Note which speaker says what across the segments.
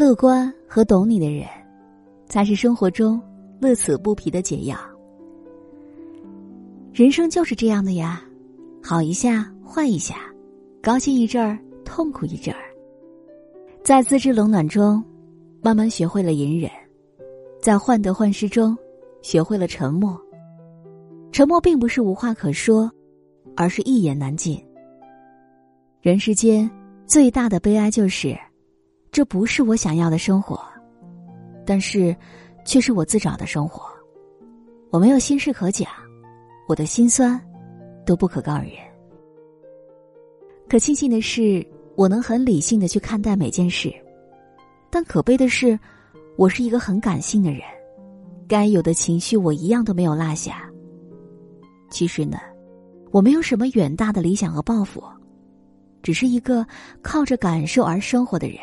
Speaker 1: 乐观和懂你的人，才是生活中乐此不疲的解药。人生就是这样的呀，好一下坏一下，高兴一阵儿，痛苦一阵儿。在自知冷暖中，慢慢学会了隐忍；在患得患失中，学会了沉默。沉默并不是无话可说，而是一言难尽。人世间最大的悲哀就是。这不是我想要的生活，但是，却是我自找的生活。我没有心事可讲，我的心酸都不可告人。可庆幸的是，我能很理性的去看待每件事，但可悲的是，我是一个很感性的人，该有的情绪我一样都没有落下。其实呢，我没有什么远大的理想和抱负，只是一个靠着感受而生活的人。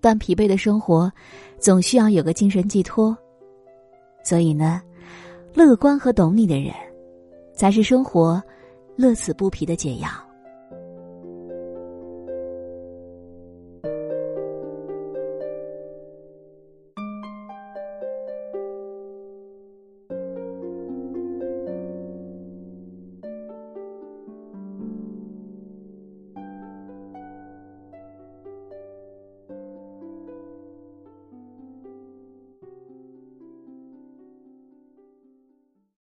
Speaker 1: 但疲惫的生活，总需要有个精神寄托。所以呢，乐观和懂你的人，才是生活乐此不疲的解药。